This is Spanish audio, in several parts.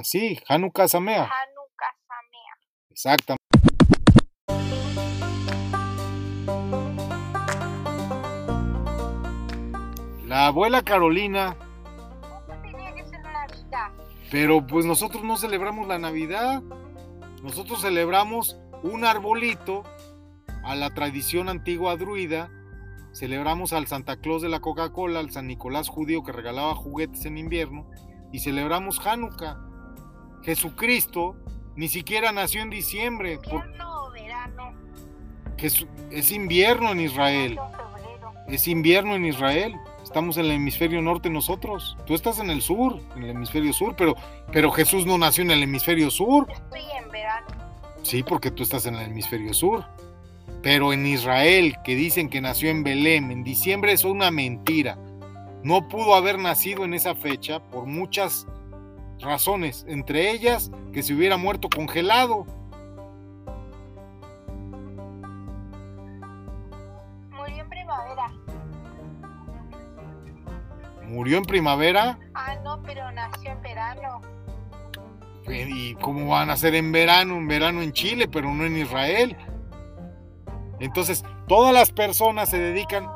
Así, Hanukkah Samea. Hanukkah Samea. Exactamente. La abuela Carolina, ¿Cómo tenía que ser Navidad? pero pues nosotros no celebramos la Navidad. Nosotros celebramos un arbolito a la tradición antigua druida. Celebramos al Santa Claus de la Coca-Cola, al San Nicolás judío que regalaba juguetes en invierno. Y celebramos Hanukkah. Jesucristo ni siquiera nació en diciembre, Invierno o verano. es invierno en Israel. Es invierno en Israel. Estamos en el hemisferio norte nosotros. Tú estás en el sur, en el hemisferio sur, pero, pero Jesús no nació en el hemisferio sur. Estoy en verano. Sí, porque tú estás en el hemisferio sur. Pero en Israel, que dicen que nació en Belén en diciembre, es una mentira. No pudo haber nacido en esa fecha por muchas razones, entre ellas que se hubiera muerto congelado. Murió en primavera. Murió en primavera. Ah, no, pero nació en verano. ¿Y cómo van a ser en verano? En verano en Chile, pero no en Israel. Entonces, todas las personas se dedican,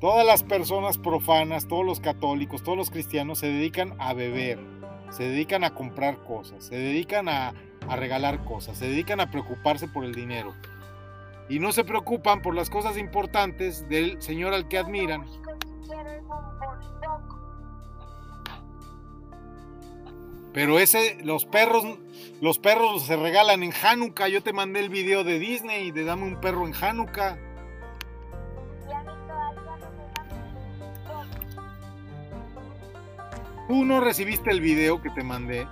todas las personas profanas, todos los católicos, todos los cristianos se dedican a beber, se dedican a comprar cosas, se dedican a, a regalar cosas, se dedican a preocuparse por el dinero. Y no se preocupan por las cosas importantes del Señor al que admiran. Pero ese, los perros, los perros se regalan en Hanukkah. Yo te mandé el video de Disney de dame un perro en Hanukkah. Tú no recibiste el video que te mandé.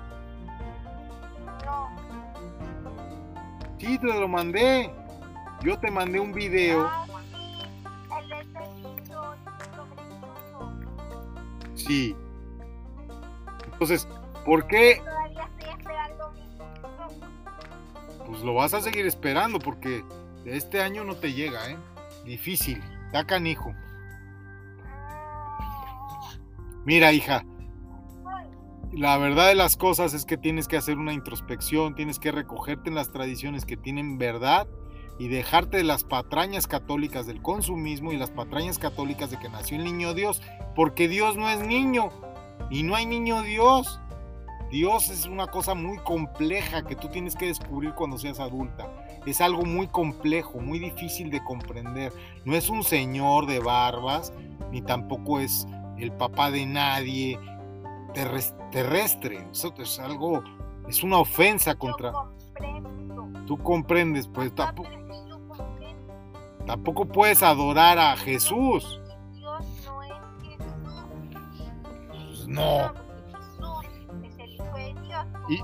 No. Sí, te lo mandé. Yo te mandé un video. Ah, sí. Sobrinito. Sí. Entonces, ¿por qué? Todavía estoy esperando. Pues lo vas a seguir esperando porque este año no te llega, ¿eh? Difícil. Da canijo. Mira, hija, la verdad de las cosas es que tienes que hacer una introspección, tienes que recogerte en las tradiciones que tienen verdad y dejarte de las patrañas católicas del consumismo y las patrañas católicas de que nació el niño Dios, porque Dios no es niño y no hay niño Dios. Dios es una cosa muy compleja que tú tienes que descubrir cuando seas adulta. Es algo muy complejo, muy difícil de comprender. No es un señor de barbas, ni tampoco es el papá de nadie terrestre. Eso es algo, es una ofensa contra... Comprendo. Tú comprendes, pues Papá, tampoco, tampoco puedes adorar a Jesús. Dios no es Jesús. Pues No, no, porque Jesús es el Hijo de Dios. Y-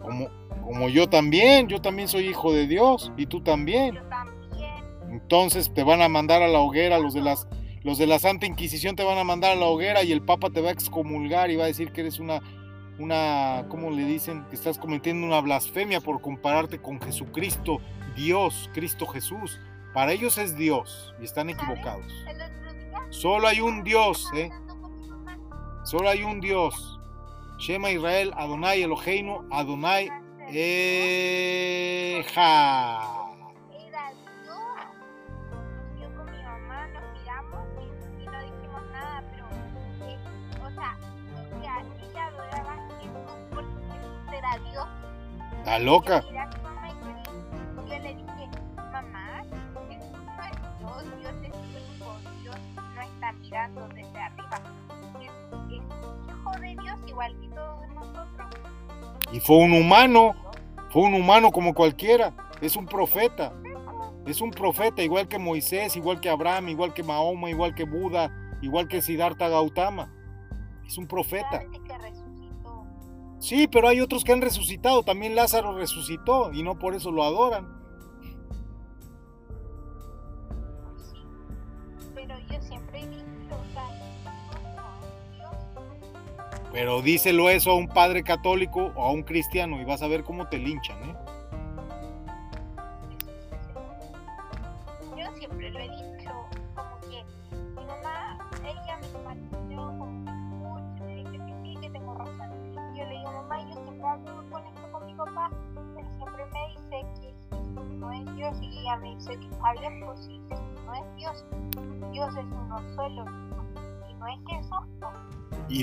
como como, como yo también, yo también soy hijo de Dios y tú también. yo también. Entonces te van a mandar a la hoguera, los de las los de la Santa Inquisición te van a mandar a la hoguera y el Papa te va a excomulgar y va a decir que eres una una ¿cómo le dicen? que estás cometiendo una blasfemia por compararte con Jesucristo, Dios, Cristo Jesús. Para ellos es Dios y están equivocados. Solo hay un Dios, ¿eh? Solo hay un Dios. Shema Israel, Adonai Eloheinu, Adonai Eja. Está loca. Yo miré a mi mamá y yo le, yo le dije, mamá, Jesús no es Dios, Dios es tu hijo, Dios no está mirando desde arriba. Es, es hijo de Dios igual que todos nosotros. Y fue un humano, fue un humano como cualquiera. Es un profeta. Es un profeta igual que Moisés, igual que Abraham, igual que Mahoma, igual que Buda, igual que Siddhartha Gautama. Es un profeta. Sí, pero hay otros que han resucitado. También Lázaro resucitó y no por eso lo adoran. Pero yo siempre Pero díselo eso a un padre católico o a un cristiano y vas a ver cómo te linchan, ¿eh?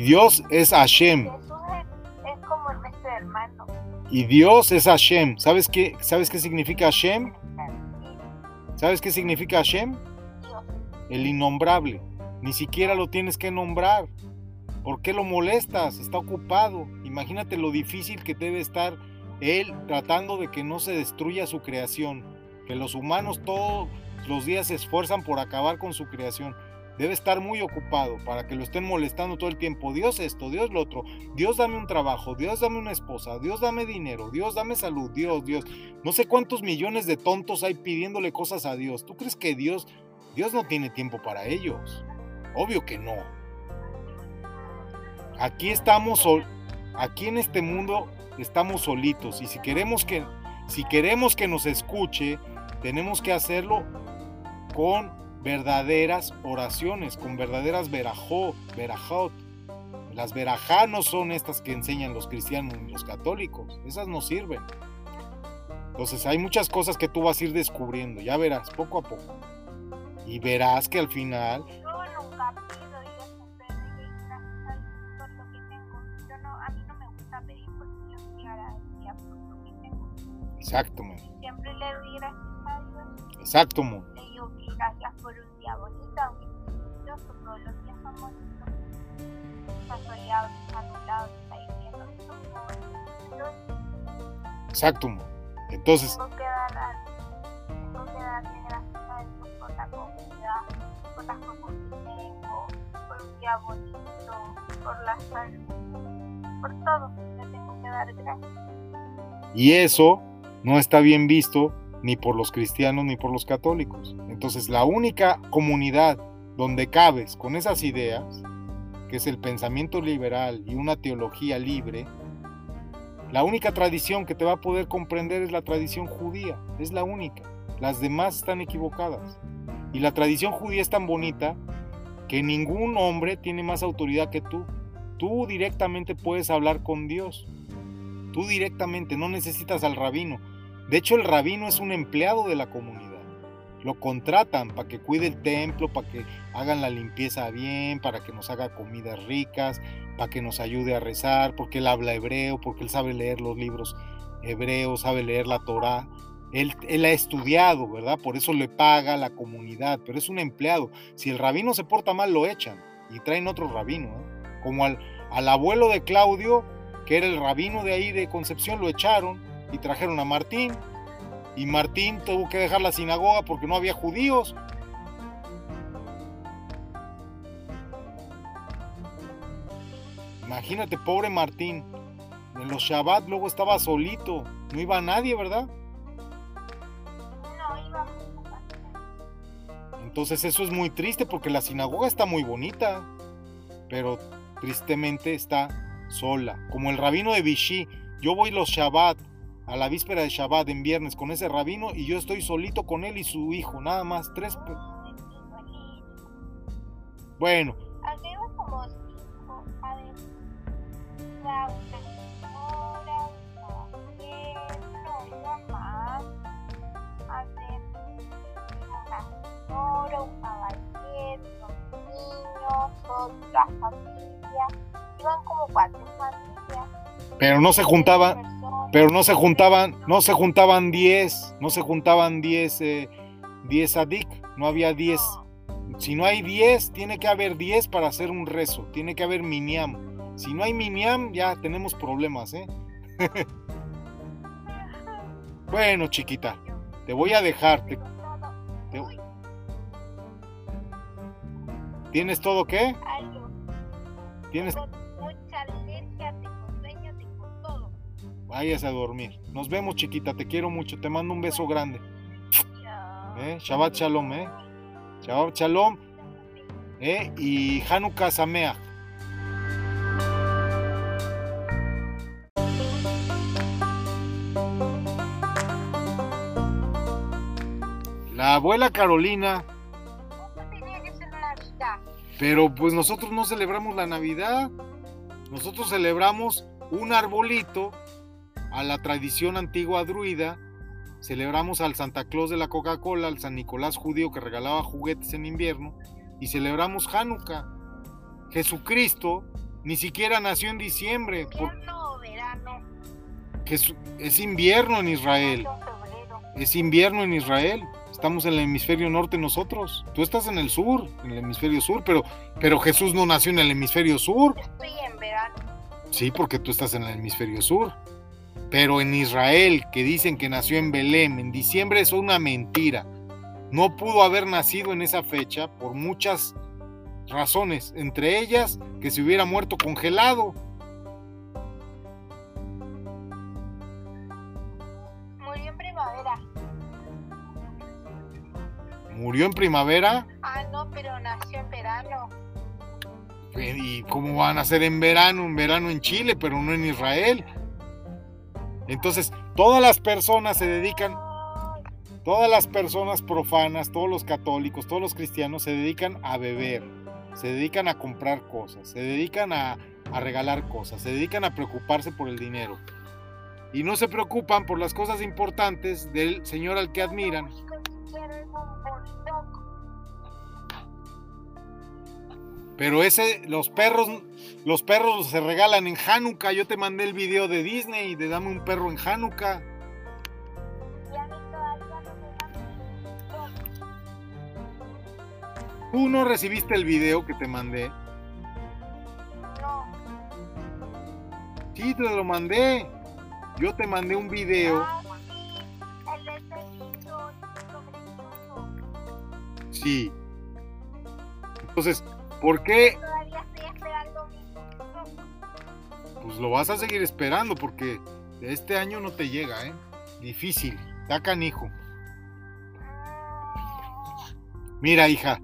Dios es Hashem. Es, es como nuestro hermano. Y Dios es Hashem. ¿Sabes qué, ¿Sabes qué significa Hashem? ¿Sabes qué significa Hashem? Dios. El innombrable. Ni siquiera lo tienes que nombrar. ¿Por qué lo molestas? Está ocupado. Imagínate lo difícil que debe estar él tratando de que no se destruya su creación. Que los humanos todos los días se esfuerzan por acabar con su creación. Debe estar muy ocupado para que lo estén molestando todo el tiempo. Dios esto, Dios lo otro. Dios dame un trabajo, Dios dame una esposa, Dios dame dinero, Dios dame salud, Dios, Dios. No sé cuántos millones de tontos hay pidiéndole cosas a Dios. ¿Tú crees que Dios, Dios no tiene tiempo para ellos? Obvio que no. Aquí estamos, aquí en este mundo estamos solitos y si queremos que, si queremos que nos escuche, tenemos que hacerlo con verdaderas oraciones, con verdaderas verajó, verajot. Las verajá no son estas que enseñan los cristianos ni los católicos, esas no sirven. Entonces hay muchas cosas que tú vas a ir descubriendo, ya verás, poco a poco. Y verás que al final Yo nunca pido, siempre doy gracias a Dios por lo que tengo. Yo no, a mí no me gusta pedir porque yo estoy agradecida por lo que tengo. Exacto, mon. Siempre le doy gracias a Dios. Exacto, Exacto. Entonces, tengo que dar tengo que darle gracias a Dios por la comida, por las cosas que tengo, por un día bonito, por la salud, por todo. Le tengo que dar gracias. y eso no está bien visto ni por los cristianos ni por los católicos. Entonces, la única comunidad donde cabes con esas ideas, que es el pensamiento liberal y una teología libre, la única tradición que te va a poder comprender es la tradición judía, es la única. Las demás están equivocadas. Y la tradición judía es tan bonita que ningún hombre tiene más autoridad que tú. Tú directamente puedes hablar con Dios. Tú directamente, no necesitas al rabino. De hecho, el rabino es un empleado de la comunidad. Lo contratan para que cuide el templo, para que hagan la limpieza bien, para que nos haga comidas ricas, para que nos ayude a rezar, porque él habla hebreo, porque él sabe leer los libros hebreos, sabe leer la Torá. Él, él ha estudiado, ¿verdad? Por eso le paga la comunidad, pero es un empleado. Si el rabino se porta mal, lo echan y traen otro rabino. ¿eh? Como al, al abuelo de Claudio, que era el rabino de ahí de Concepción, lo echaron y trajeron a Martín. Y Martín tuvo que dejar la sinagoga porque no había judíos. Imagínate, pobre Martín. En los Shabbat luego estaba solito. No iba nadie, ¿verdad? No, iba. Entonces eso es muy triste porque la sinagoga está muy bonita. Pero tristemente está sola. Como el rabino de Vichy. Yo voy los Shabbat, a la víspera de Shabbat en viernes con ese rabino y yo estoy solito con él y su hijo. Nada más, tres... Bueno, una señora, un caballero, no, iba más, a ver, una señora, un caballero, dos niños, otra familia, iban como cuatro familias. pero no se juntaban, pero no se juntaban, no se juntaban 10, no se juntaban 10, eh, 10 adik, no había 10. No, Si no hay 10, tiene que haber 10 para hacer un rezo, tiene que haber miniam. Si no hay miniam, ya tenemos problemas, ¿eh? bueno, chiquita, te voy a dejar. te- todo, te- ¿Tienes todo qué? algo, Tienes... Vayas a dormir. Nos vemos, chiquita, te quiero mucho, te mando un beso grande. ¿eh? Shabbat Shalom, ¿eh? Shabbat Shalom, ¿eh? Y Hanukkah Sameach. Abuela Carolina, pero pues nosotros no celebramos la Navidad, nosotros celebramos un arbolito a la tradición antigua druida celebramos al Santa Claus de la Coca-Cola, al San Nicolás judío que regalaba juguetes en invierno, y celebramos Hanukkah. Jesucristo ni siquiera nació en diciembre. Invierno verano. Es invierno en Israel. Es invierno en Israel. Estamos en el hemisferio norte nosotros. Tú estás en el sur, en el hemisferio sur, pero, pero Jesús no nació en el hemisferio sur. Estoy en verano. Sí, porque tú estás en el hemisferio sur. Pero en Israel, que dicen que nació en Belén en diciembre, es una mentira. No pudo haber nacido en esa fecha por muchas razones, entre ellas que se hubiera muerto congelado. Murió en primavera. Ah, no, pero nació en verano. ¿Y cómo van a ser en verano? En verano en Chile, pero no en Israel. Entonces, todas las personas se dedican Todas las personas profanas, todos los católicos, todos los cristianos se dedican a beber, se dedican a comprar cosas, se dedican a, a regalar cosas, se dedican a preocuparse por el dinero. Y no se preocupan por las cosas importantes del Señor al que admiran. Un bulldog. Pero ese, los perros, los perros se regalan en Hanukkah. Yo te mandé el video de Disney de dame un perro en Hanukkah. Tú no recibiste el video que te mandé. No. Sí, te lo mandé. Yo te mandé un video. Ah, Sí. Entonces, ¿por qué? Todavía estoy esperando. Pues lo vas a seguir esperando porque este año no te llega, ¿eh? Difícil. Da canijo. Mira, hija,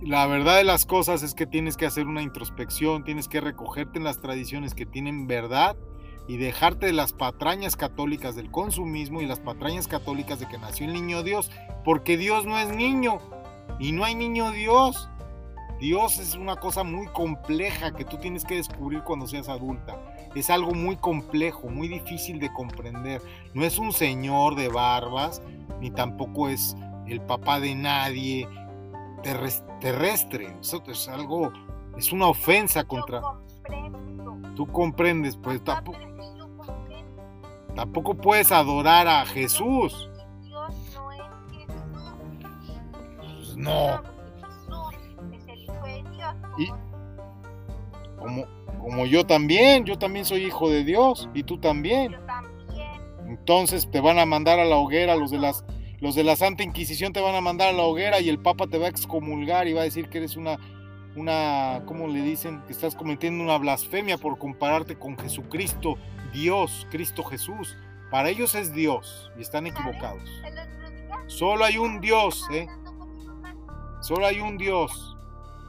la verdad de las cosas es que tienes que hacer una introspección, tienes que recogerte en las tradiciones que tienen verdad y dejarte de las patrañas católicas del consumismo y las patrañas católicas de que nació el niño Dios, porque Dios no es niño y no hay niño Dios. Dios es una cosa muy compleja que tú tienes que descubrir cuando seas adulta. Es algo muy complejo, muy difícil de comprender. No es un señor de barbas, ni tampoco es el papá de nadie, terres- terrestre. Eso es algo, es una ofensa contra. Tú comprendes, pues tampoco, tampoco puedes adorar a Jesús. Dios no es Jesús. Pues no, Jesús Dios. Y- como como, yo también, yo también soy hijo de Dios y tú también. yo también. Entonces te van a mandar a la hoguera, los de las los de la Santa Inquisición te van a mandar a la hoguera y el Papa te va a excomulgar y va a decir que eres una una ¿cómo le dicen? que estás cometiendo una blasfemia por compararte con Jesucristo, Dios, Cristo Jesús. Para ellos es Dios y están equivocados. Solo hay un Dios, ¿eh? Solo hay un Dios.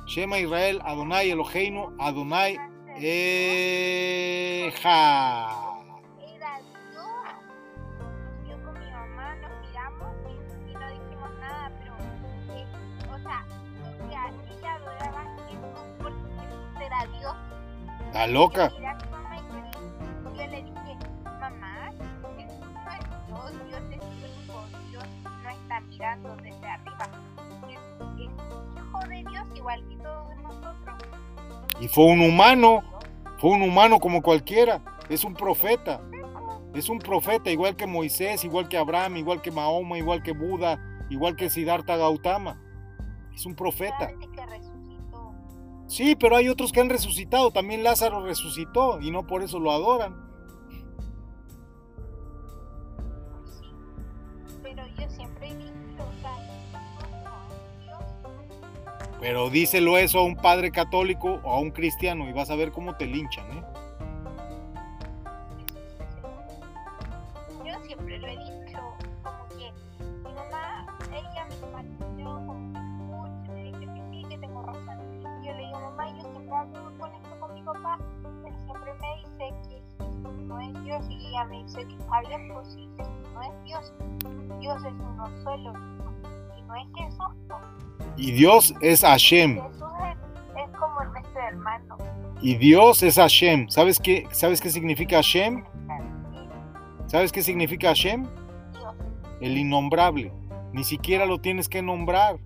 Shema Israel, Adonai Eloheinu, Adonai Eja. Está loca. Yo miré a mi mamá y yo le- yo le dije, mamá, Jesús no es Dios, Dios es único, Dios no está mirando desde arriba. Es, es hijo de Dios igual que todos nosotros. Y fue un humano, fue un humano como cualquiera. Es un profeta. Es un profeta igual que Moisés, igual que Abraham, igual que Mahoma, igual que Buda, igual que Siddhartha Gautama. Es un profeta. Sí, pero hay otros que han resucitado. También Lázaro resucitó y no por eso lo adoran. Yo siempre he dicho. Pero díselo eso a un padre católico o a un cristiano y vas a ver cómo te linchan, ¿eh? Es Dios y ella me dice que pues sí, Jesús no es Dios, Dios es uno solo y no es Jesús, pues. Y Dios es Hashem. Jesús es, es como nuestro hermano. Y Dios es Hashem. ¿Sabes qué, ¿Sabes qué significa Hashem? ¿Sabes qué significa Hashem? el innombrable. Ni siquiera lo tienes que nombrar.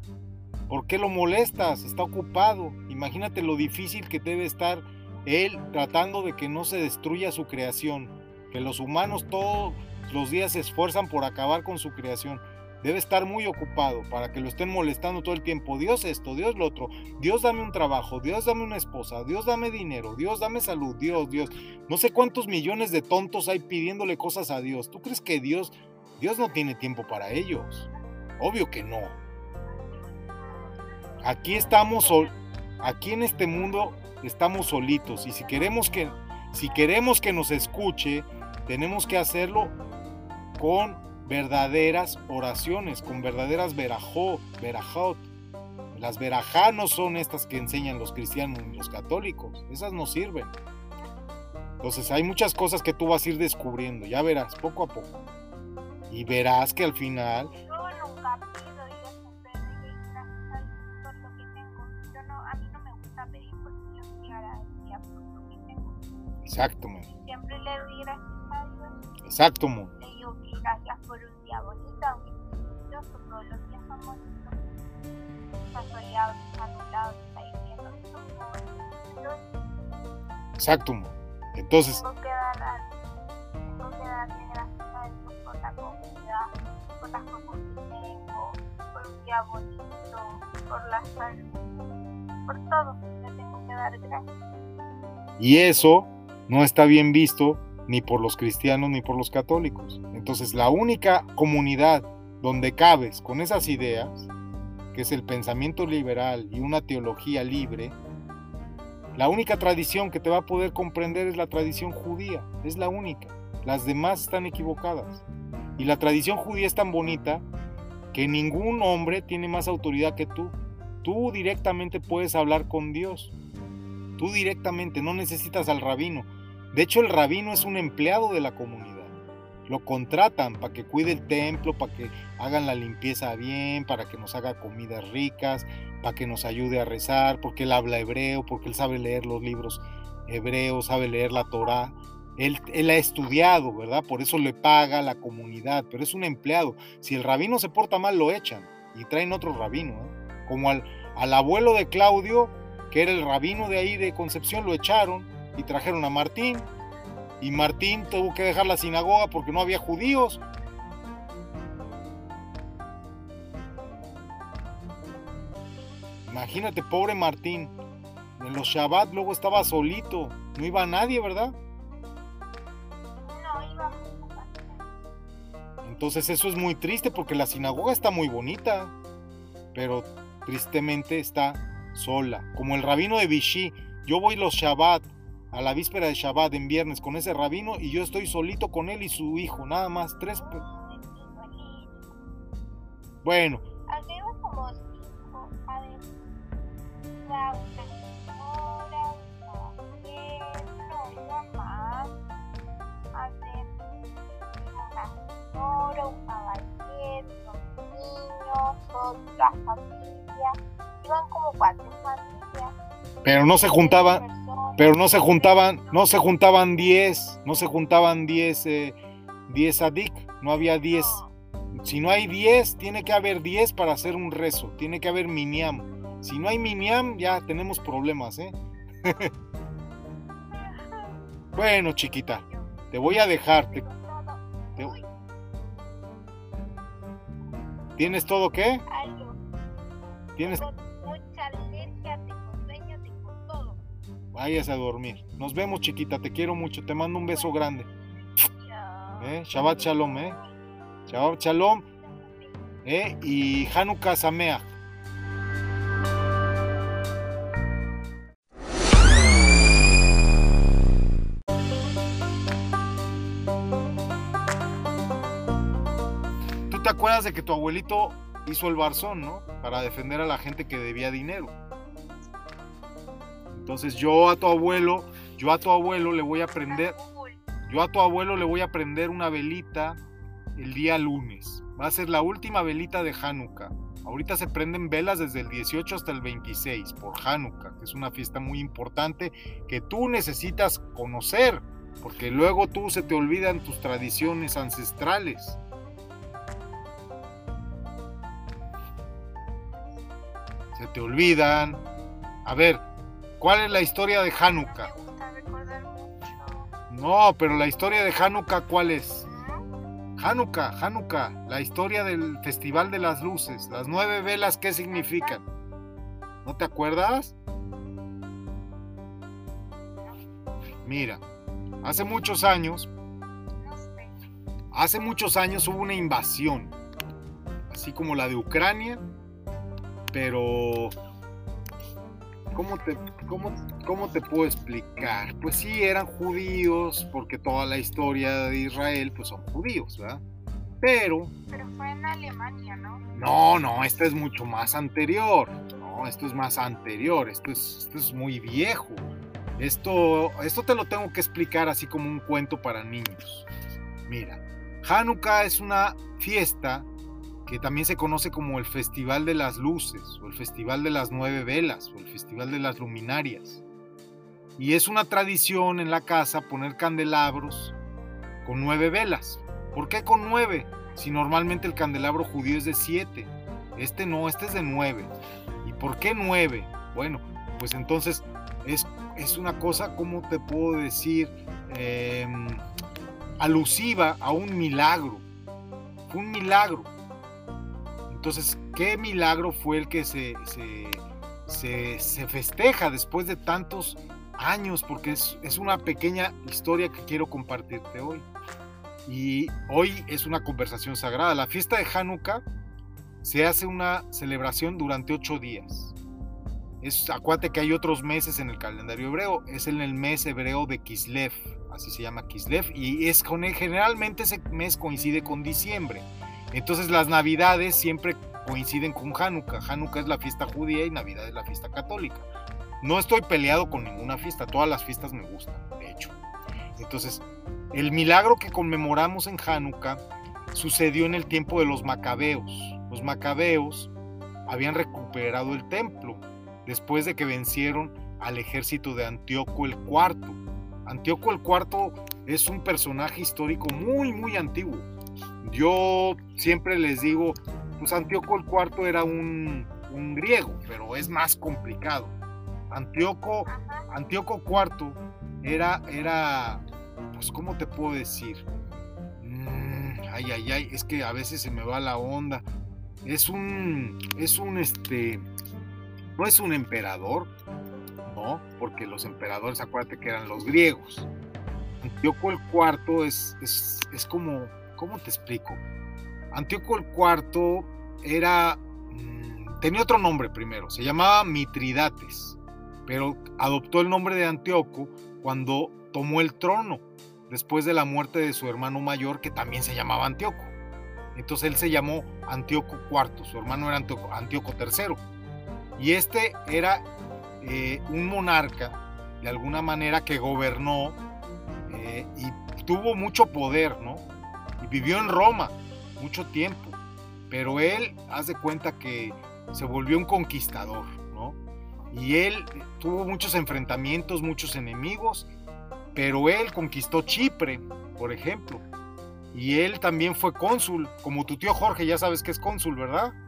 ¿Por qué lo molestas? Está ocupado. Imagínate lo difícil que debe estar él tratando de que no se destruya su creación. Que los humanos todos los días se esfuerzan por acabar con su creación. Debe estar muy ocupado para que lo estén molestando todo el tiempo. Dios esto, Dios lo otro. Dios dame un trabajo, Dios dame una esposa, Dios dame dinero, Dios dame salud, Dios, Dios. No sé cuántos millones de tontos hay pidiéndole cosas a Dios. ¿Tú crees que Dios, Dios no tiene tiempo para ellos? Obvio que no. Aquí estamos, aquí en este mundo estamos solitos y si queremos que, si queremos que nos escuche, tenemos que hacerlo con verdaderas oraciones, con verdaderas verajó, verajot. Las verajá no son estas que enseñan los cristianos y los católicos, esas no sirven. Entonces hay muchas cosas que tú vas a ir descubriendo, ya verás, poco a poco. Y verás que al final... Exacto, Siempre le doy gracias a Dios. Exacto, mo gracias por un día bonito, aunque todos los días son bonitos. Está soleado, está nublado, está lloviendo, Exacto, entonces. Tengo que, dar, tengo que darle gracias a Dios por la comunidad, por las cosas que tengo, por un día bonito, por la salud, por todo. Le tengo que dar gracias. Y eso no está bien visto ni por los cristianos ni por los católicos. Entonces la única comunidad donde cabes con esas ideas, que es el pensamiento liberal y una teología libre, la única tradición que te va a poder comprender es la tradición judía, es la única. Las demás están equivocadas. Y la tradición judía es tan bonita que ningún hombre tiene más autoridad que tú. Tú directamente puedes hablar con Dios. Tú directamente, no necesitas al rabino. De hecho, el rabino es un empleado de la comunidad. Lo contratan para que cuide el templo, para que hagan la limpieza bien, para que nos haga comidas ricas, para que nos ayude a rezar, porque él habla hebreo, porque él sabe leer los libros hebreos, sabe leer la Torah. Él, él, ha estudiado, ¿verdad? Por eso le paga la comunidad, pero es un empleado. Si el rabino se porta mal, lo echan y traen otro rabino. ¿eh? Como al, al abuelo de Claudio, que era el rabino de ahí de Concepción, lo echaron y trajeron a Martín. Y Martín tuvo que dejar la sinagoga porque no había judíos. Imagínate, pobre Martín. En los Shabbat luego estaba solito. No iba nadie, ¿verdad? No, iba Entonces eso es muy triste porque la sinagoga está muy bonita. Pero tristemente está sola. Como el rabino de Vichy. Yo voy los Shabbat a la víspera de Shabbat en viernes con ese rabino y yo estoy solito con él y su hijo, nada más, tres. Bueno. un caballero, unos niños, otra familia, iban como cuatro familias. Pero no se juntaban pero no se juntaban, no se juntaban 10, no se juntaban 10 eh, 10 adik, no había 10. Si no hay 10, tiene que haber 10 para hacer un rezo, tiene que haber miniam. Si no hay miniam, ya tenemos problemas, ¿eh? bueno, chiquita, te voy a dejar. ¿Tienes todo qué? ¿Tienes Vayas a dormir. Nos vemos, chiquita. Te quiero mucho. Te mando un beso grande. ¿Eh? Shabbat Shalom, ¿eh? Shabbat Shalom. ¿Eh? Y Hanukkah Sameach. ¿Tú te acuerdas de que tu abuelito hizo el barzón, ¿no? Para defender a la gente que debía dinero. Entonces yo a tu abuelo, yo a tu abuelo le voy a prender, yo a tu abuelo le voy a prender una velita el día lunes. Va a ser la última velita de Hanukkah. Ahorita se prenden velas desde el 18 hasta el 26 por Hanukkah, que es una fiesta muy importante que tú necesitas conocer, porque luego tú se te olvidan tus tradiciones ancestrales. Se te olvidan. A ver, ¿cuál es la historia de Hanukkah? Me gusta recordar mucho. No, pero la historia de Hanukkah, ¿cuál es? Hanukkah, Hanukkah, la historia del Festival de las Luces, las nueve velas, ¿qué significan? ¿No te acuerdas? Mira, hace muchos años, hace muchos años hubo una invasión, así como la de Ucrania, pero ¿cómo te, cómo, cómo te puedo explicar? Pues sí, eran judíos, porque toda la historia de Israel pues son judíos, ¿verdad? Pero Pero fue en Alemania, ¿no? No, no, esta es mucho más anterior. No, esto es más anterior. Esto es, esto es muy viejo. Esto, esto te lo tengo que explicar así como un cuento para niños. Mira, Hanukkah es una fiesta que también se conoce como el Festival de las Luces, o el Festival de las Nueve Velas, o el Festival de las Luminarias. Y es una tradición en la casa poner candelabros con nueve velas. ¿Por qué con nueve? Si normalmente el candelabro judío es de 7. Este no, este es de 9. ¿Y por qué 9? Bueno, pues entonces es, es una cosa, ¿cómo te puedo decir? Eh, alusiva a un milagro. Un milagro. Entonces, ¿qué milagro fue el que se, se, se, se festeja después de tantos años? Porque es, es una pequeña historia que quiero compartirte hoy y hoy es una conversación sagrada. La fiesta de Hanukkah se hace una celebración durante ocho días. Es, acuérdate que hay otros meses en el calendario hebreo. Es en el mes hebreo de Kislev, así se llama Kislev, y es generalmente ese mes coincide con diciembre. Entonces las navidades siempre coinciden con Hanukkah. Hanukkah es la fiesta judía y Navidad es la fiesta católica. No estoy peleado con ninguna fiesta, todas las fiestas me gustan, de hecho. Entonces, el milagro que conmemoramos en Hanukkah sucedió en el tiempo de los macabeos. Los macabeos habían recuperado el templo después de que vencieron al ejército de Antíoco el IV. Antíoco el IV es un personaje histórico muy, muy antiguo. Yo siempre les digo, pues Antíoco el IV era un, un griego, pero es más complicado. Antíoco. Antíoco IV era, era, pues, ¿cómo te puedo decir? Mm, ay, ay, ay, es que a veces se me va la onda. Es un, es un, este, no es un emperador, ¿no? Porque los emperadores, acuérdate que eran los griegos. Antíoco el IV es, es, es como, ¿cómo te explico? Antíoco el IV era, mm, tenía otro nombre primero, se llamaba Mitridates, pero adoptó el nombre de Antíoco cuando tomó el trono después de la muerte de su hermano mayor que también se llamaba Antíoco. Entonces él se llamó Antíoco IV, su hermano era Antíoco, Antíoco III. Y este era eh, un monarca, de alguna manera, que gobernó eh, y tuvo mucho poder, ¿no? Vivió en Roma mucho tiempo. Pero él, haz de cuenta que se volvió un conquistador, ¿no? Y él tuvo muchos enfrentamientos, muchos enemigos, pero él conquistó Chipre, por ejemplo. Y él también fue cónsul, como tu tío Jorge, ya sabes que es cónsul, ¿verdad?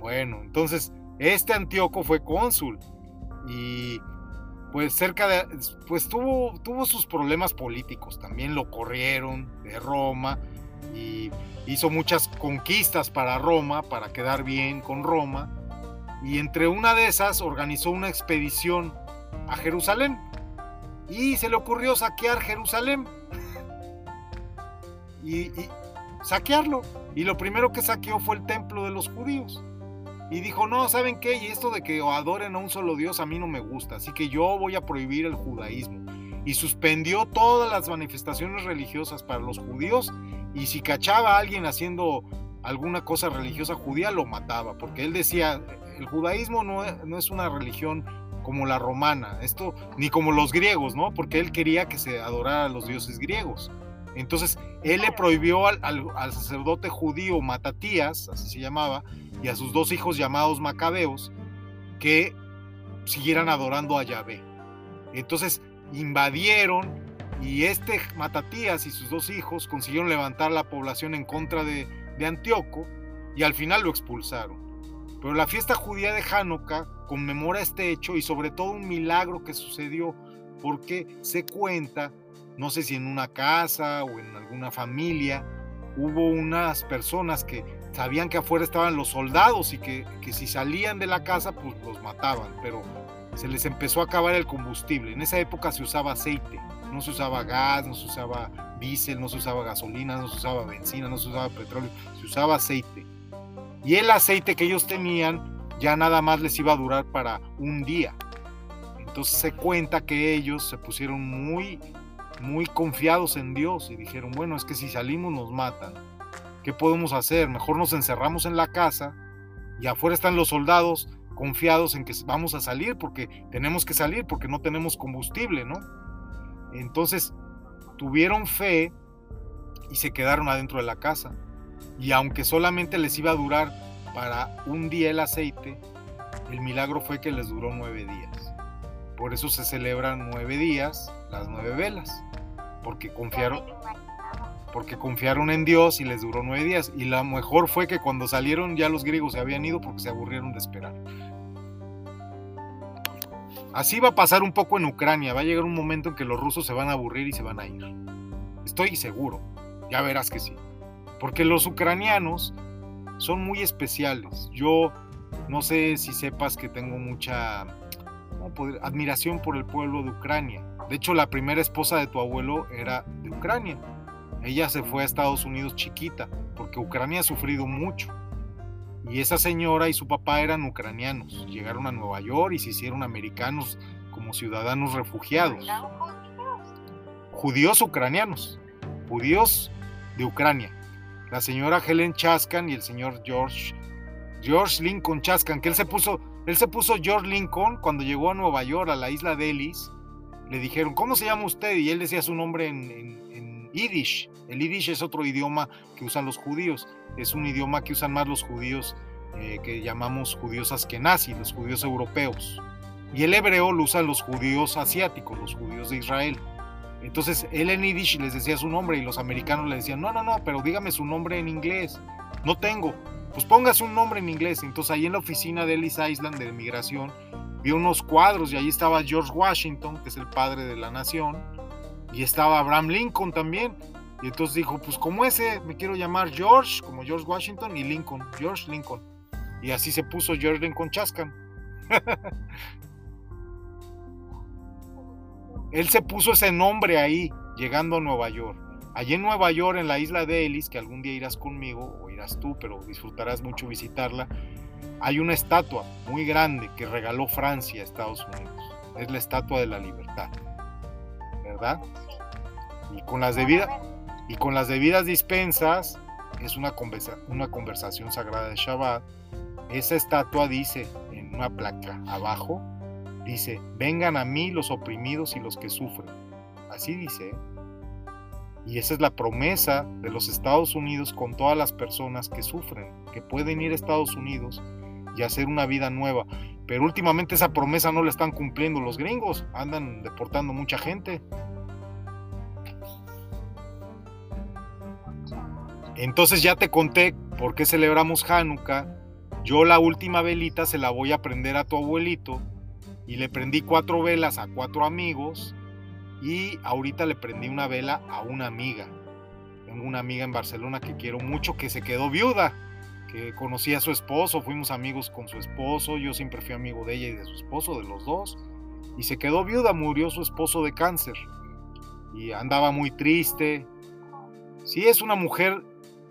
Bueno, entonces este Antíoco fue cónsul y pues cerca de, pues tuvo, tuvo sus problemas políticos, también lo corrieron de Roma y hizo muchas conquistas para Roma, para quedar bien con Roma, y entre una de esas organizó una expedición a Jerusalén y se le ocurrió saquear Jerusalén y, y saquearlo, y lo primero que saqueó fue el templo de los judíos. Y dijo, no, ¿saben qué? Y esto de que adoren a un solo Dios a mí no me gusta, así que yo voy a prohibir el judaísmo. Y suspendió todas las manifestaciones religiosas para los judíos y si cachaba a alguien haciendo alguna cosa religiosa judía, lo mataba, porque él decía, el judaísmo no, es una religión como la romana, esto ni como los griegos, ¿no? Porque él quería que se adorara a los dioses griegos. Entonces, él le prohibió al, sacerdote judío Matatías, así se llamaba, y a sus dos hijos llamados Macabeos que siguieran adorando a Yahvé. Entonces invadieron y este Matatías y sus dos hijos consiguieron levantar la población en contra de, de Antíoco y al final lo expulsaron. Pero la fiesta judía de Hanukkah conmemora este hecho y sobre todo un milagro que sucedió porque se cuenta, no sé si en una casa o en alguna familia, hubo unas personas que sabían que afuera estaban los soldados y que, que si salían de la casa pues los mataban, pero se les empezó a acabar el combustible. En esa época se usaba aceite, no se usaba gas, no se usaba diésel, no se usaba gasolina, no se usaba benzina, no se usaba petróleo, se usaba aceite. Y el aceite que ellos tenían ya nada más les iba a durar para un día. Entonces se cuenta que ellos se pusieron muy, muy confiados en Dios y dijeron, bueno, es que si salimos nos matan. ¿Qué podemos hacer? Mejor nos encerramos en la casa y afuera están los soldados confiados en que vamos a salir porque tenemos que salir porque no tenemos combustible, ¿no? Entonces tuvieron fe y se quedaron adentro de la casa. Y aunque solamente les iba a durar para un día el aceite, el milagro fue que les duró nueve días. Por eso se celebran nueve días las nueve velas, porque confiaron, porque confiaron en Dios y les duró nueve días. Y la mejor fue que cuando salieron ya los griegos se habían ido porque se aburrieron de esperar. Así va a pasar un poco en Ucrania. Va a llegar un momento en que los rusos se van a aburrir y se van a ir. Estoy seguro. Ya verás que sí. Porque los ucranianos son muy especiales. Yo no sé si sepas que tengo mucha admiración por el pueblo de Ucrania. De hecho, la primera esposa de tu abuelo era de Ucrania. Ella se fue a Estados Unidos chiquita, porque Ucrania ha sufrido mucho. Y esa señora y su papá eran ucranianos. Llegaron a Nueva York y se hicieron americanos como ciudadanos refugiados. Judíos ucranianos. Judíos de Ucrania. La señora Helen Chaskan y el señor George George Lincoln Chaskan, que él se puso, él se puso George Lincoln cuando llegó a Nueva York, a la isla de Ellis. Le dijeron, ¿cómo se llama usted? Y él decía su nombre en, en Yiddish. El Yiddish es otro idioma que usan los judíos es un idioma que usan más los judíos eh, que llamamos judíos askenazi, los judíos europeos. Y el hebreo lo usan los judíos asiáticos, los judíos de Israel. Entonces él en Yiddish les decía su nombre y los americanos le decían, no, no, no, pero dígame su nombre en inglés. No tengo. Pues póngase un nombre en inglés. Entonces ahí en la oficina de Ellis Island de migración vi unos cuadros y ahí estaba George Washington, que es el padre de la nación, y estaba Abraham Lincoln también. Y entonces dijo, pues como ese, me quiero llamar George, como George Washington, y Lincoln, George Lincoln. Y así se puso George Lincoln Chascan. Él se puso ese nombre ahí, llegando a Nueva York. Allí en Nueva York, en la isla de Ellis, que algún día irás conmigo, o irás tú, pero disfrutarás mucho visitarla, hay una estatua muy grande que regaló Francia a Estados Unidos. Es la estatua de la libertad. ¿Verdad? Y con las debidas y con las debidas dispensas, es una, una conversación sagrada de Shabbat, esa estatua dice en una placa abajo, dice, vengan a mí los oprimidos y los que sufren. Así dice. ¿eh? Y esa es la promesa de los Estados Unidos con todas las personas que sufren, que pueden ir a Estados Unidos y hacer una vida nueva. Pero últimamente esa promesa no la están cumpliendo los gringos, andan deportando mucha gente. Entonces ya te conté por qué celebramos Hanukkah. Yo la última velita se la voy a prender a tu abuelito y le prendí cuatro velas a cuatro amigos y ahorita le prendí una vela a una amiga. Tengo una amiga en Barcelona que quiero mucho que se quedó viuda, que conocí a su esposo, fuimos amigos con su esposo, yo siempre fui amigo de ella y de su esposo, de los dos, y se quedó viuda, murió su esposo de cáncer y andaba muy triste. Sí, es una mujer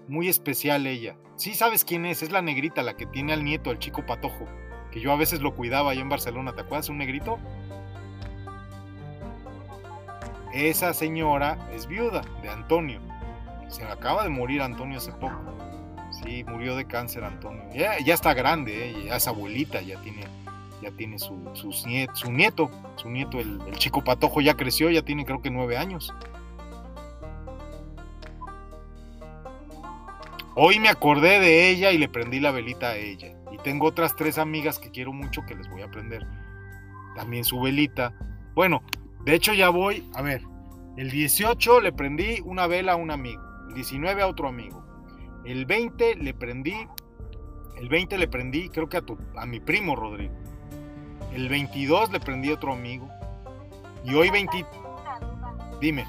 muy especial ella. Sí sabes quién es, es la negrita, la que tiene al nieto, el chico patojo, que yo a veces lo cuidaba allá en Barcelona, ¿te acuerdas? Un negrito. Esa señora es viuda de Antonio. Se acaba de morir Antonio hace poco. Sí, murió de cáncer Antonio. Ya, está grande, ¿eh? ya es abuelita, ya tiene, ya tiene su, su nieto, su nieto, el, el chico patojo ya creció, ya tiene creo que nueve años. Hoy me acordé de ella y le prendí la velita a ella. Y tengo otras tres amigas que quiero mucho que les voy a prender también su velita. Bueno, de hecho ya voy, a ver, el 18 le prendí una vela a un amigo, el 19 a otro amigo, el 20 le prendí El 20 le prendí, creo que a, tu, a mi primo Rodrigo. El 22 le prendí a otro amigo. Y hoy 20... Tengo una duda. Dime.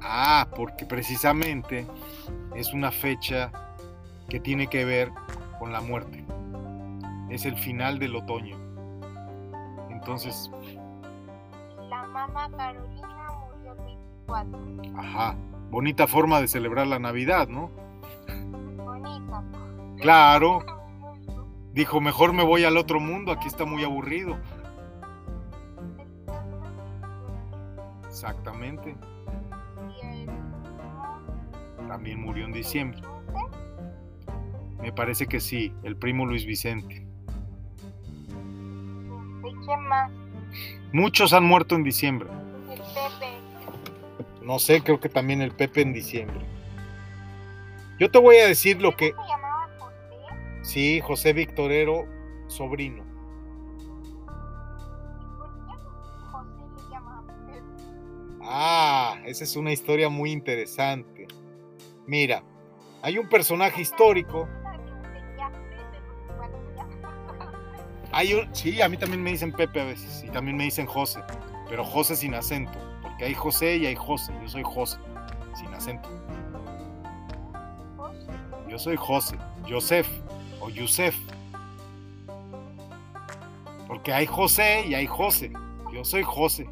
Ah, porque precisamente es una fecha que tiene que ver con la muerte. Es el final del otoño. Entonces, La mamá Carolina Ajá, bonita forma de celebrar la Navidad, ¿no? Bonita. Claro. Dijo, mejor me voy al otro mundo, aquí está muy aburrido. Exactamente. También murió en diciembre. Me parece que sí, el primo Luis Vicente. ¿Y quién más? Muchos han muerto en diciembre. No sé, creo que también el Pepe en diciembre. Yo te voy a decir lo que... ¿Pepe se llamaba José? Sí, José Victorero, sobrino. Ah, esa es una historia muy interesante. Mira, hay un personaje histórico. Hay un, sí, a mí también me dicen Pepe a veces y también me dicen José, pero José sin acento, porque hay José y hay José. Yo soy José, sin acento. Yo soy José, Joseph o Yusef. Porque hay José y hay José. Yo soy José.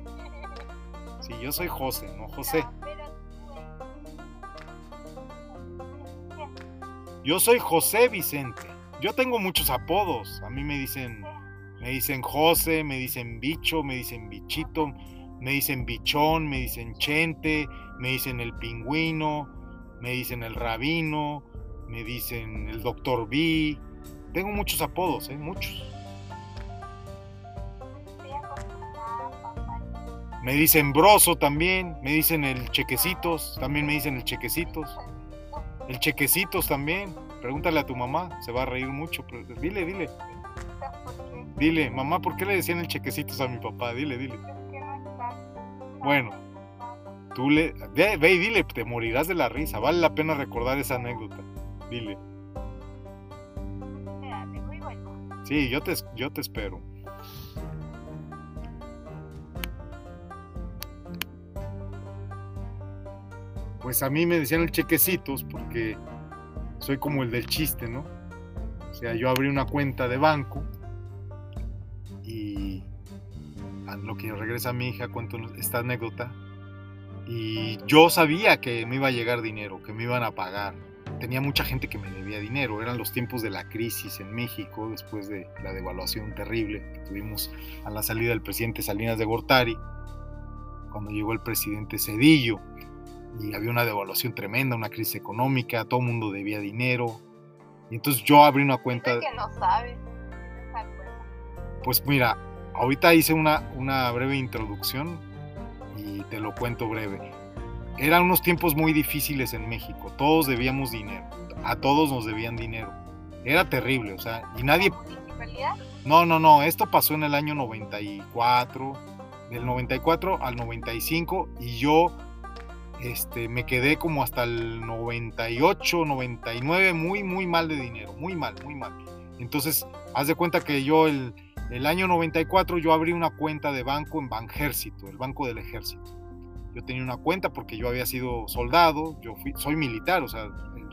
Sí, yo soy José, no José. Yo soy José Vicente. Yo tengo muchos apodos. A mí me dicen, me dicen José, me dicen bicho, me dicen bichito, me dicen bichón, me dicen chente, me dicen el pingüino, me dicen el rabino, me dicen el doctor B. Tengo muchos apodos, ¿eh? muchos. Me dicen broso también, me dicen el chequecitos, también me dicen el chequecitos. El chequecitos también. Pregúntale a tu mamá, se va a reír mucho. pero dile, dile, dile, mamá, ¿por qué le decían el chequecitos a mi papá? Dile, dile. Bueno. Tú le, ve, ve y dile, te morirás de la risa. Vale la pena recordar esa anécdota. Dile. Sí, yo te, yo te espero. Pues a mí me decían el chequecitos porque soy como el del chiste, ¿no? O sea, yo abrí una cuenta de banco a lo que regresa mi hija cuento esta anécdota y yo sabía que me iba a llegar dinero, que me iban a pagar. Tenía mucha gente que me debía dinero, eran los tiempos de la crisis en México después de la devaluación terrible que tuvimos a la salida del presidente Salinas de Gortari, cuando llegó el presidente Cedillo y había una devaluación tremenda, una crisis económica, todo el mundo debía dinero. Y entonces yo abrí una cuenta, Dice que no sabes. Pues mira, ahorita hice una, una breve introducción y te lo cuento breve. Eran unos tiempos muy difíciles en México, todos debíamos dinero, a todos nos debían dinero. Era terrible, o sea, y nadie... No, no, no, esto pasó en el año 94, del 94 al 95 y yo este, me quedé como hasta el 98, 99 muy, muy mal de dinero, muy mal, muy mal. Entonces, haz de cuenta que yo el, el año 94 yo abrí una cuenta de banco en Banjército, el Banco del Ejército. Yo tenía una cuenta porque yo había sido soldado, yo fui, soy militar, o sea,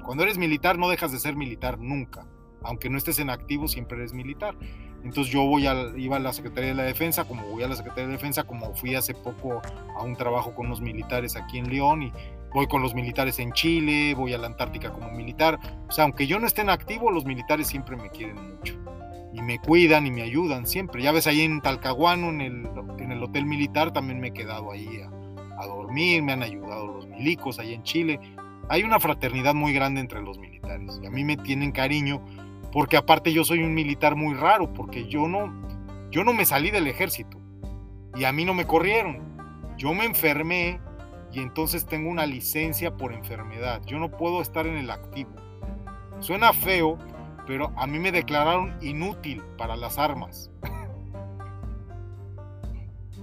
cuando eres militar no dejas de ser militar nunca, aunque no estés en activo siempre eres militar. Entonces yo voy a, iba a la Secretaría de la Defensa, como voy a la Secretaría de Defensa, como fui hace poco a un trabajo con los militares aquí en León y voy con los militares en Chile, voy a la Antártica como militar. O sea, aunque yo no esté en activo, los militares siempre me quieren mucho. Y me cuidan y me ayudan siempre. Ya ves, ahí en Talcahuano, en el, en el hotel militar, también me he quedado ahí a, a dormir, me han ayudado los milicos ahí en Chile. Hay una fraternidad muy grande entre los militares y a mí me tienen cariño porque aparte yo soy un militar muy raro, porque yo no, yo no me salí del ejército y a mí no me corrieron. Yo me enfermé y entonces tengo una licencia por enfermedad. Yo no puedo estar en el activo. Suena feo, pero a mí me declararon inútil para las armas.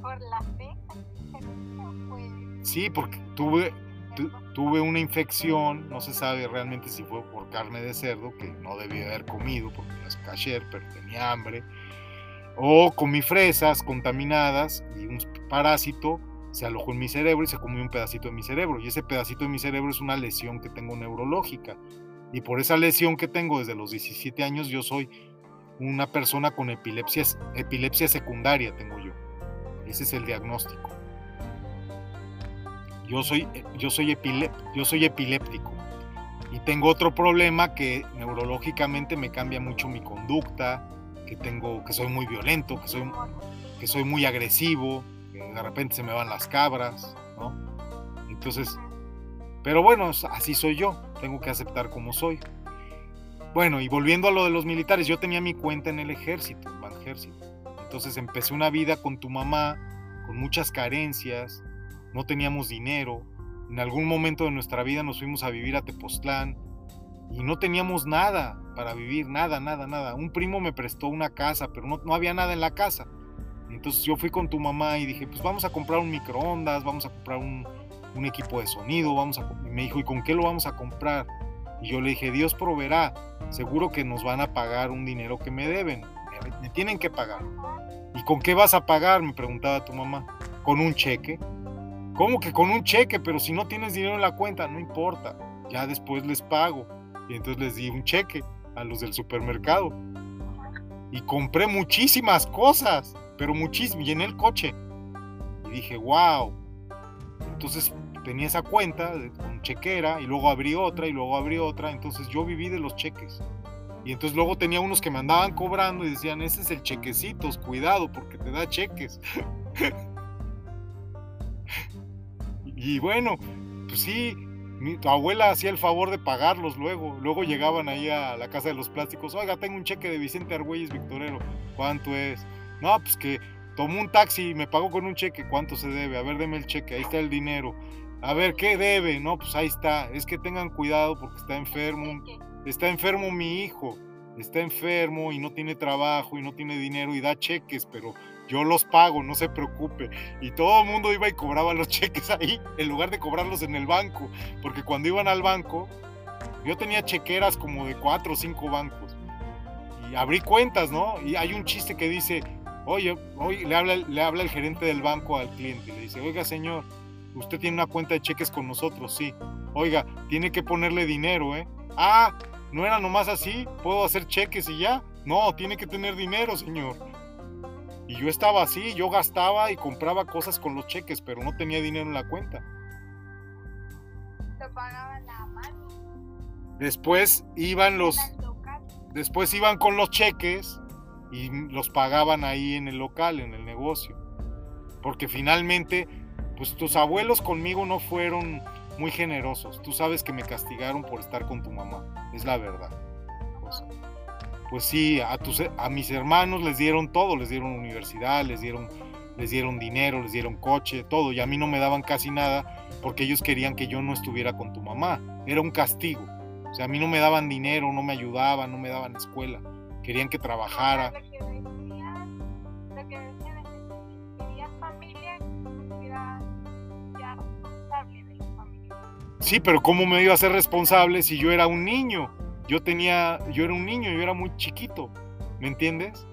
Por la fe. Sí, porque tuve, tuve una infección, no se sabe realmente si fue por carne de cerdo, que no debía haber comido porque no es kasher, pero tenía hambre, o comí fresas contaminadas y un parásito se alojó en mi cerebro y se comió un pedacito de mi cerebro. Y ese pedacito de mi cerebro es una lesión que tengo neurológica. Y por esa lesión que tengo desde los 17 años, yo soy una persona con epilepsia, epilepsia secundaria, tengo yo. Ese es el diagnóstico. Yo soy, yo soy, yo soy epiléptico. Y tengo otro problema que neurológicamente me cambia mucho mi conducta, que tengo, que soy muy violento, que soy, que soy muy agresivo, de repente se me van las cabras, ¿no? Entonces, pero bueno, así soy yo, tengo que aceptar como soy. Bueno, y volviendo a lo de los militares, yo tenía mi cuenta en el ejército, en ejército. Entonces empecé una vida con tu mamá, con muchas carencias, no teníamos dinero. En algún momento de nuestra vida nos fuimos a vivir a Tepoztlán y no teníamos nada para vivir, nada, nada, nada. Un primo me prestó una casa, pero no había nada en la casa. Entonces yo fui con tu mamá y dije, pues vamos a comprar un microondas, vamos a comprar un, un equipo de sonido, vamos a... Y me dijo, ¿y con qué lo vamos a comprar? Y yo le dije, Dios proveerá, seguro que nos van a pagar un dinero que me deben, me, tienen que pagar. ¿Y con qué vas a pagar? Me preguntaba tu mamá. ¿Con un cheque? ¿Cómo que con un cheque? Pero si no tienes dinero en la cuenta, no importa, ya después les pago. Y entonces les di un cheque a los del supermercado. Y compré muchísimas cosas, pero muchísimas, llené el coche. Y dije, wow. Entonces tenía esa cuenta con chequera y luego abrí otra y luego abrí otra, entonces yo viví de los cheques. Y entonces luego tenía unos que me andaban cobrando y decían, ese es el chequecitos, cuidado porque te da cheques. y bueno, pues sí, mi, tu abuela hacía el favor de pagarlos luego. Luego llegaban ahí a la casa de los plásticos, oiga, tengo un cheque de Vicente Argüelles Victorero, ¿cuánto es? No, pues que tomó un taxi y me pagó con un cheque, ¿cuánto se debe? A ver, deme el cheque, ahí está el dinero. A ver, ¿qué debe? No, pues ahí está. Es que tengan cuidado porque está enfermo. Está enfermo mi hijo. Está enfermo y no tiene trabajo y no tiene dinero y da cheques, pero yo los pago, no se preocupe. Y todo el mundo iba y cobraba los cheques ahí, en lugar de cobrarlos en el banco. Porque cuando iban al banco, yo tenía chequeras como de cuatro o cinco bancos. Y abrí cuentas, ¿no? Y hay un chiste que dice, oye, oye le, habla, le habla el gerente del banco al cliente. Le dice, oiga señor, Usted tiene una cuenta de cheques con nosotros, sí. Oiga, tiene que ponerle dinero, ¿eh? Ah, no era nomás así, puedo hacer cheques y ya. No, tiene que tener dinero, señor. Y yo estaba así, yo gastaba y compraba cosas con los cheques, pero no tenía dinero en la cuenta. Pagaban la mano. Después iban los. Después iban con los cheques y los pagaban ahí en el local, en el negocio. Porque finalmente pues tus abuelos conmigo no fueron muy generosos. Tú sabes que me castigaron por estar con tu mamá, es la verdad. Pues, pues sí, a, tus, a mis hermanos les dieron todo, les dieron universidad, les dieron, les dieron dinero, les dieron coche, todo, y a mí no me daban casi nada porque ellos querían que yo no estuviera con tu mamá. Era un castigo. O sea, a mí no me daban dinero, no me ayudaban, no me daban escuela. Querían que trabajara. Sí, pero ¿cómo me iba a ser responsable si yo era un niño? Yo tenía, yo era un niño, yo era muy chiquito, ¿me entiendes?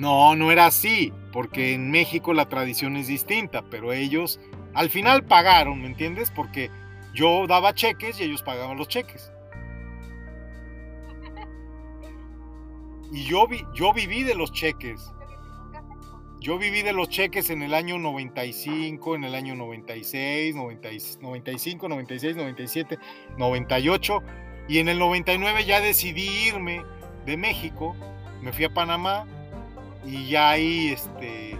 No, no era así, porque en México la tradición es distinta, pero ellos al final pagaron, ¿me entiendes? Porque yo daba cheques y ellos pagaban los cheques. Y yo, vi, yo viví de los cheques. Yo viví de los cheques en el año 95, en el año 96, 95, 96, 97, 98. Y en el 99 ya decidí irme de México. Me fui a Panamá y ya ahí este,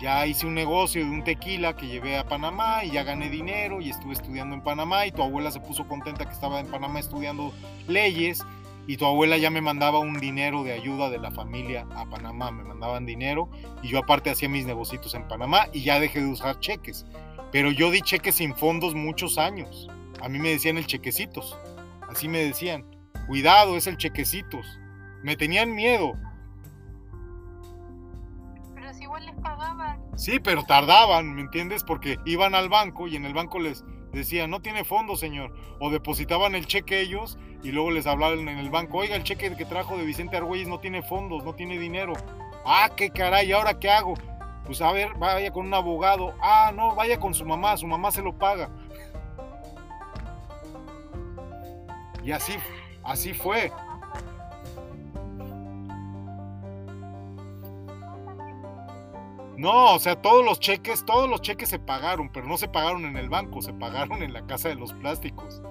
ya hice un negocio de un tequila que llevé a Panamá y ya gané dinero y estuve estudiando en Panamá y tu abuela se puso contenta que estaba en Panamá estudiando leyes y tu abuela ya me mandaba un dinero de ayuda de la familia a Panamá, me mandaban dinero y yo aparte hacía mis negocios en Panamá y ya dejé de usar cheques. Pero yo di cheques sin fondos muchos años. A mí me decían el chequecitos, así me decían. Cuidado, es el chequecitos. Me tenían miedo. Sí, pero tardaban, ¿me entiendes? Porque iban al banco y en el banco les decían, no tiene fondo, señor. O depositaban el cheque ellos y luego les hablaban en el banco, oiga, el cheque que trajo de Vicente Argüelles no tiene fondos, no tiene dinero. Ah, qué caray, ¿ahora qué hago? Pues a ver, vaya con un abogado. Ah, no, vaya con su mamá, su mamá se lo paga. Y así, así fue. No, o sea, todos los cheques, todos los cheques se pagaron, pero no se pagaron en el banco, se pagaron en la casa de los plásticos.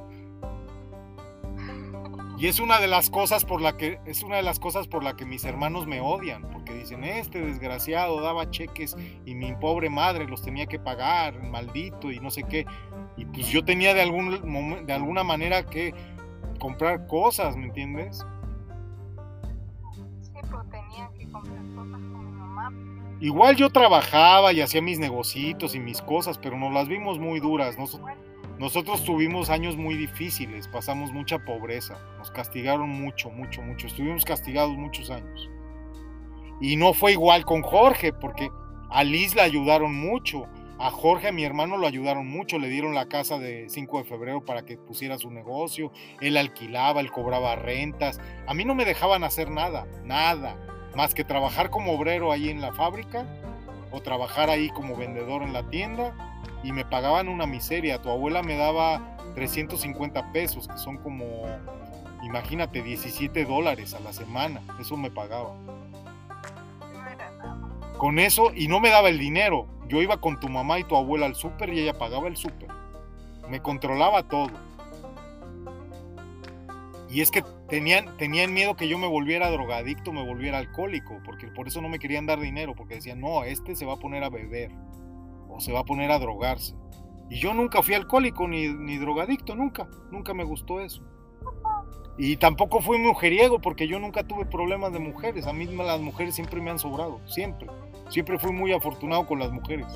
Y es una de las cosas por la que es una de las cosas por la que mis hermanos me odian, porque dicen, "Este desgraciado daba cheques y mi pobre madre los tenía que pagar, maldito y no sé qué." Y pues yo tenía de algún de alguna manera que comprar cosas, ¿me entiendes? Igual yo trabajaba y hacía mis negocitos y mis cosas, pero nos las vimos muy duras. Nos, nosotros tuvimos años muy difíciles, pasamos mucha pobreza, nos castigaron mucho, mucho, mucho, estuvimos castigados muchos años. Y no fue igual con Jorge, porque a Liz le ayudaron mucho, a Jorge, mi hermano, lo ayudaron mucho, le dieron la casa de 5 de febrero para que pusiera su negocio, él alquilaba, él cobraba rentas, a mí no me dejaban hacer nada, nada, más que trabajar como obrero ahí en la fábrica o trabajar ahí como vendedor en la tienda y me pagaban una miseria. Tu abuela me daba 350 pesos, que son como, imagínate, 17 dólares a la semana. Eso me pagaba. Con eso, y no me daba el dinero. Yo iba con tu mamá y tu abuela al súper y ella pagaba el súper. Me controlaba todo. Y es que tenían, tenían miedo que yo me volviera drogadicto, me volviera alcohólico, porque por eso no me querían dar dinero, porque decían, no, este se va a poner a beber o se va a poner a drogarse. Y yo nunca fui alcohólico ni, ni drogadicto, nunca, nunca me gustó eso. Y tampoco fui mujeriego porque yo nunca tuve problemas de mujeres. A mí las mujeres siempre me han sobrado, siempre. Siempre fui muy afortunado con las mujeres.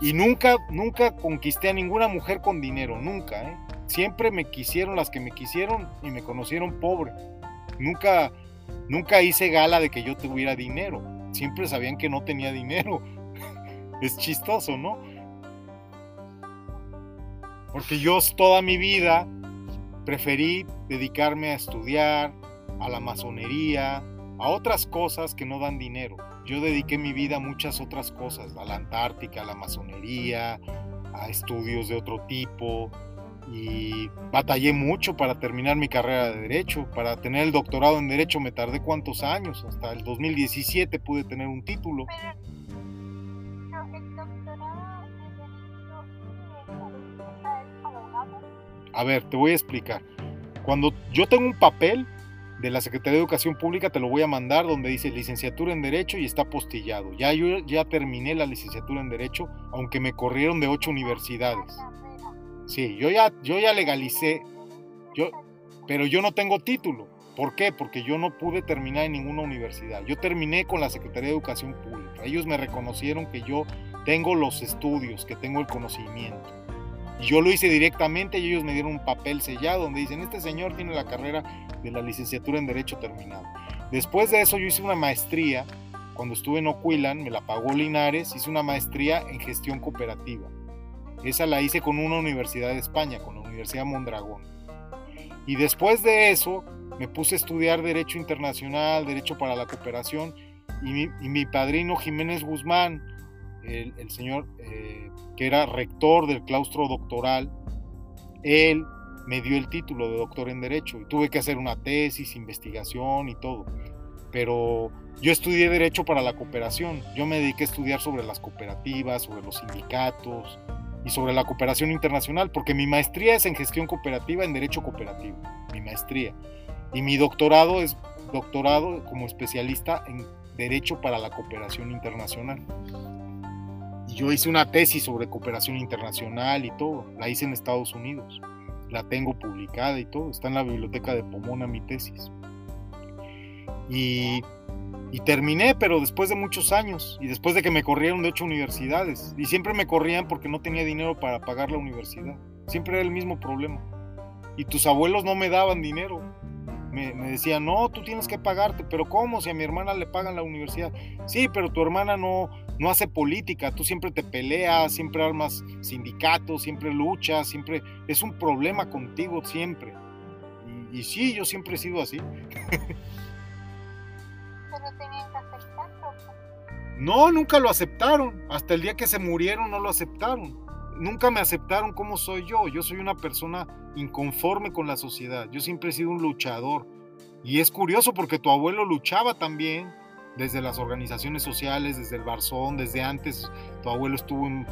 Y nunca, nunca conquisté a ninguna mujer con dinero, nunca. ¿eh? Siempre me quisieron las que me quisieron y me conocieron pobre. Nunca, nunca hice gala de que yo tuviera dinero. Siempre sabían que no tenía dinero. Es chistoso, ¿no? Porque yo toda mi vida preferí dedicarme a estudiar, a la masonería, a otras cosas que no dan dinero. Yo dediqué mi vida a muchas otras cosas, a la Antártica, a la masonería, a estudios de otro tipo, y batallé mucho para terminar mi carrera de derecho. Para tener el doctorado en derecho me tardé cuántos años, hasta el 2017 pude tener un título. A ver, te voy a explicar. Cuando yo tengo un papel de la Secretaría de Educación Pública, te lo voy a mandar donde dice licenciatura en Derecho y está postillado. Ya yo ya terminé la licenciatura en Derecho, aunque me corrieron de ocho universidades. Sí, yo ya, yo ya legalicé, yo, pero yo no tengo título. ¿Por qué? Porque yo no pude terminar en ninguna universidad. Yo terminé con la Secretaría de Educación Pública. Ellos me reconocieron que yo tengo los estudios, que tengo el conocimiento. Y yo lo hice directamente y ellos me dieron un papel sellado donde dicen, este señor tiene la carrera de la licenciatura en Derecho terminada. Después de eso yo hice una maestría, cuando estuve en Oquilan, me la pagó Linares, hice una maestría en gestión cooperativa. Esa la hice con una universidad de España, con la Universidad Mondragón. Y después de eso me puse a estudiar Derecho Internacional, Derecho para la Cooperación, y mi, padrino Jiménez Guzmán, el, el señor eh, que era rector del claustro doctoral, él me dio el título de doctor en Derecho y tuve que hacer una tesis, investigación y todo. Pero yo estudié Derecho para la cooperación. Yo me dediqué a estudiar sobre las cooperativas, sobre los sindicatos y sobre la cooperación internacional, porque mi maestría es en gestión cooperativa, en Derecho Cooperativo, mi maestría. Y mi doctorado es doctorado como especialista en Derecho para la Cooperación Internacional yo hice una tesis sobre cooperación internacional y todo. La hice en Estados Unidos. La tengo publicada y todo. Está en la biblioteca de Pomona mi tesis. Y, y, terminé, pero después de muchos años. Y después de que me corrieron de ocho universidades. Y siempre me corrían porque no tenía dinero para pagar la universidad. Siempre era el mismo problema. Y tus abuelos no me daban dinero. me, me decían, no, tú tienes que pagarte, pero ¿cómo? Si a mi hermana le pagan la universidad. Sí, pero tu hermana no, no hace política, tú siempre te peleas, siempre armas sindicatos, siempre luchas, siempre es un problema contigo siempre. Y, y sí, yo siempre he sido así. No, nunca lo aceptaron. Hasta el día que se murieron no lo aceptaron. Nunca me aceptaron como soy yo. Yo soy una persona inconforme con la sociedad. Yo siempre he sido un luchador. Y es curioso porque tu abuelo luchaba también desde las organizaciones sociales, desde el Barzón, desde antes. Tu abuelo estuvo en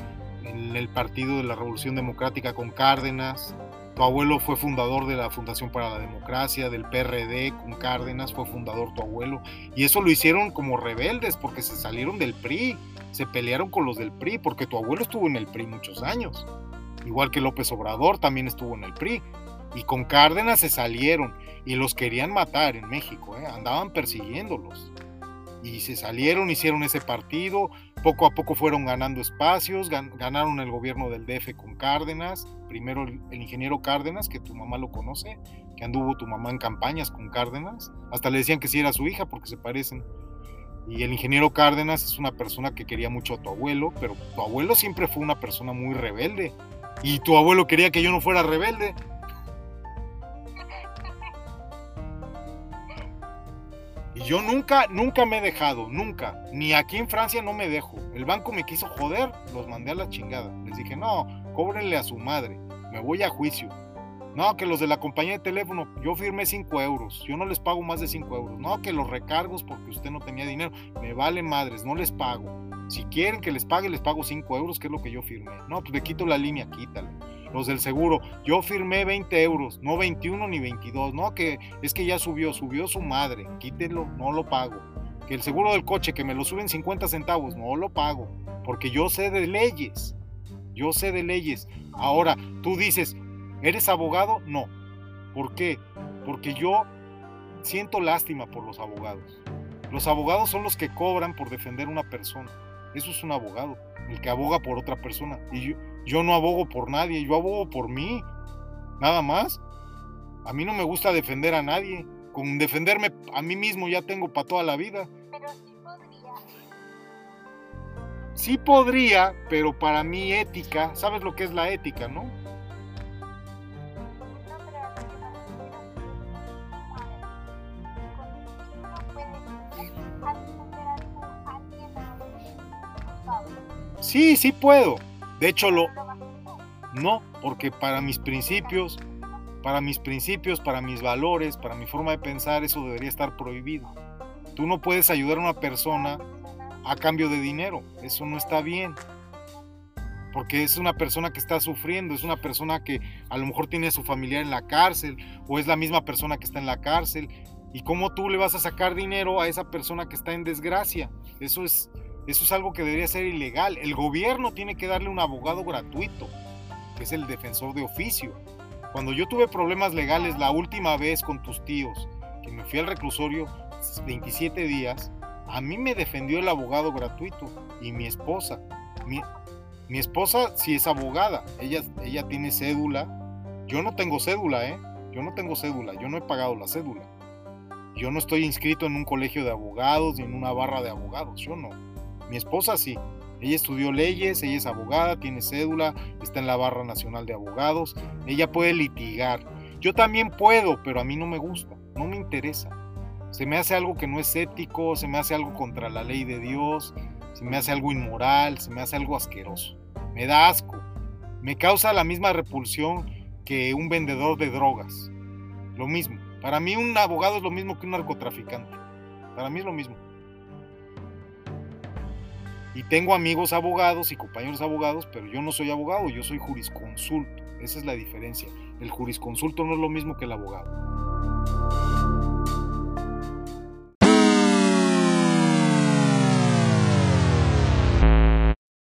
el Partido de la Revolución Democrática con Cárdenas. Tu abuelo fue fundador de la Fundación para la Democracia, del PRD con Cárdenas, fue fundador tu abuelo. Y eso lo hicieron como rebeldes porque se salieron del PRI, se pelearon con los del PRI, porque tu abuelo estuvo en el PRI muchos años. Igual que López Obrador también estuvo en el PRI. Y con Cárdenas se salieron y los querían matar en México, ¿eh? andaban persiguiéndolos. Y se salieron, hicieron ese partido, poco a poco fueron ganando espacios, ganaron el gobierno del DF con Cárdenas, primero el, ingeniero Cárdenas, que tu mamá lo conoce, que anduvo tu mamá en campañas con Cárdenas, hasta le decían que sí era su hija porque se parecen. Y el ingeniero Cárdenas es una persona que quería mucho a tu abuelo, pero tu abuelo siempre fue una persona muy rebelde. Y tu abuelo quería que yo no fuera rebelde. Y yo nunca, nunca me he dejado, nunca. Ni aquí en Francia no me dejo. El banco me quiso joder, los mandé a la chingada. Les dije, no, cóbrenle a su madre, me voy a juicio. No, que los de la compañía de teléfono, yo firmé 5 euros, yo no les pago más de 5 euros. No, que los recargos porque usted no tenía dinero, me vale madres, no les pago. Si quieren que les pague, les pago 5 euros, que es lo que yo firmé. No, pues le quito la línea, quítale los del seguro, yo firmé 20 euros, no 21 ni 22, no, que es que ya subió, subió su madre, quítenlo, no lo pago. Que el seguro del coche, que me lo suben 50 centavos, no lo pago, porque yo sé de leyes, yo sé de leyes. Ahora, tú dices, ¿eres abogado? No. ¿Por qué? Porque yo siento lástima por los abogados. Los abogados son los que cobran por defender una persona. Eso es un abogado, el que aboga por otra persona. Y yo, yo no abogo por nadie, yo abogo por mí. Nada más. A mí no me gusta defender a nadie. Con defenderme a mí mismo ya tengo para toda la vida. Pero sí podría. Sí podría, pero para mí ética, ¿sabes lo que es la ética, no? Sí, sí puedo. De hecho, lo... No, porque para mis principios, para mis principios, para mis valores, para mi forma de pensar, eso debería estar prohibido. Tú no puedes ayudar a una persona a cambio de dinero. Eso no está bien. Porque es una persona que está sufriendo, es una persona que a lo mejor tiene a su familiar en la cárcel o es la misma persona que está en la cárcel. ¿Y cómo tú le vas a sacar dinero a esa persona que está en desgracia? Eso es, eso es algo que debería ser ilegal. El gobierno tiene que darle un abogado gratuito, que es el defensor de oficio. Cuando yo tuve problemas legales la última vez con tus tíos, que me fui al reclusorio 27 días, a mí me defendió el abogado gratuito y mi esposa. Mi, mi esposa sí es abogada, ella, ella tiene cédula. Yo no tengo cédula, ¿eh? Yo no tengo cédula, yo no he pagado la cédula. Yo no estoy inscrito en un colegio de abogados ni en una barra de abogados, yo no. Mi esposa sí. Ella estudió leyes, ella es abogada, tiene cédula, está en la barra nacional de abogados. Ella puede litigar. Yo también puedo, pero a mí no me gusta, no me interesa. Se me hace algo que no es ético, se me hace algo contra la ley de Dios, se me hace algo inmoral, se me hace algo asqueroso. Me da asco. Me causa la misma repulsión que un vendedor de drogas. Lo mismo. Para mí un abogado es lo mismo que un narcotraficante. Para mí es lo mismo. Y tengo amigos abogados y compañeros abogados, pero yo no soy abogado, yo soy jurisconsulto. Esa es la diferencia. El jurisconsulto no es lo mismo que el abogado.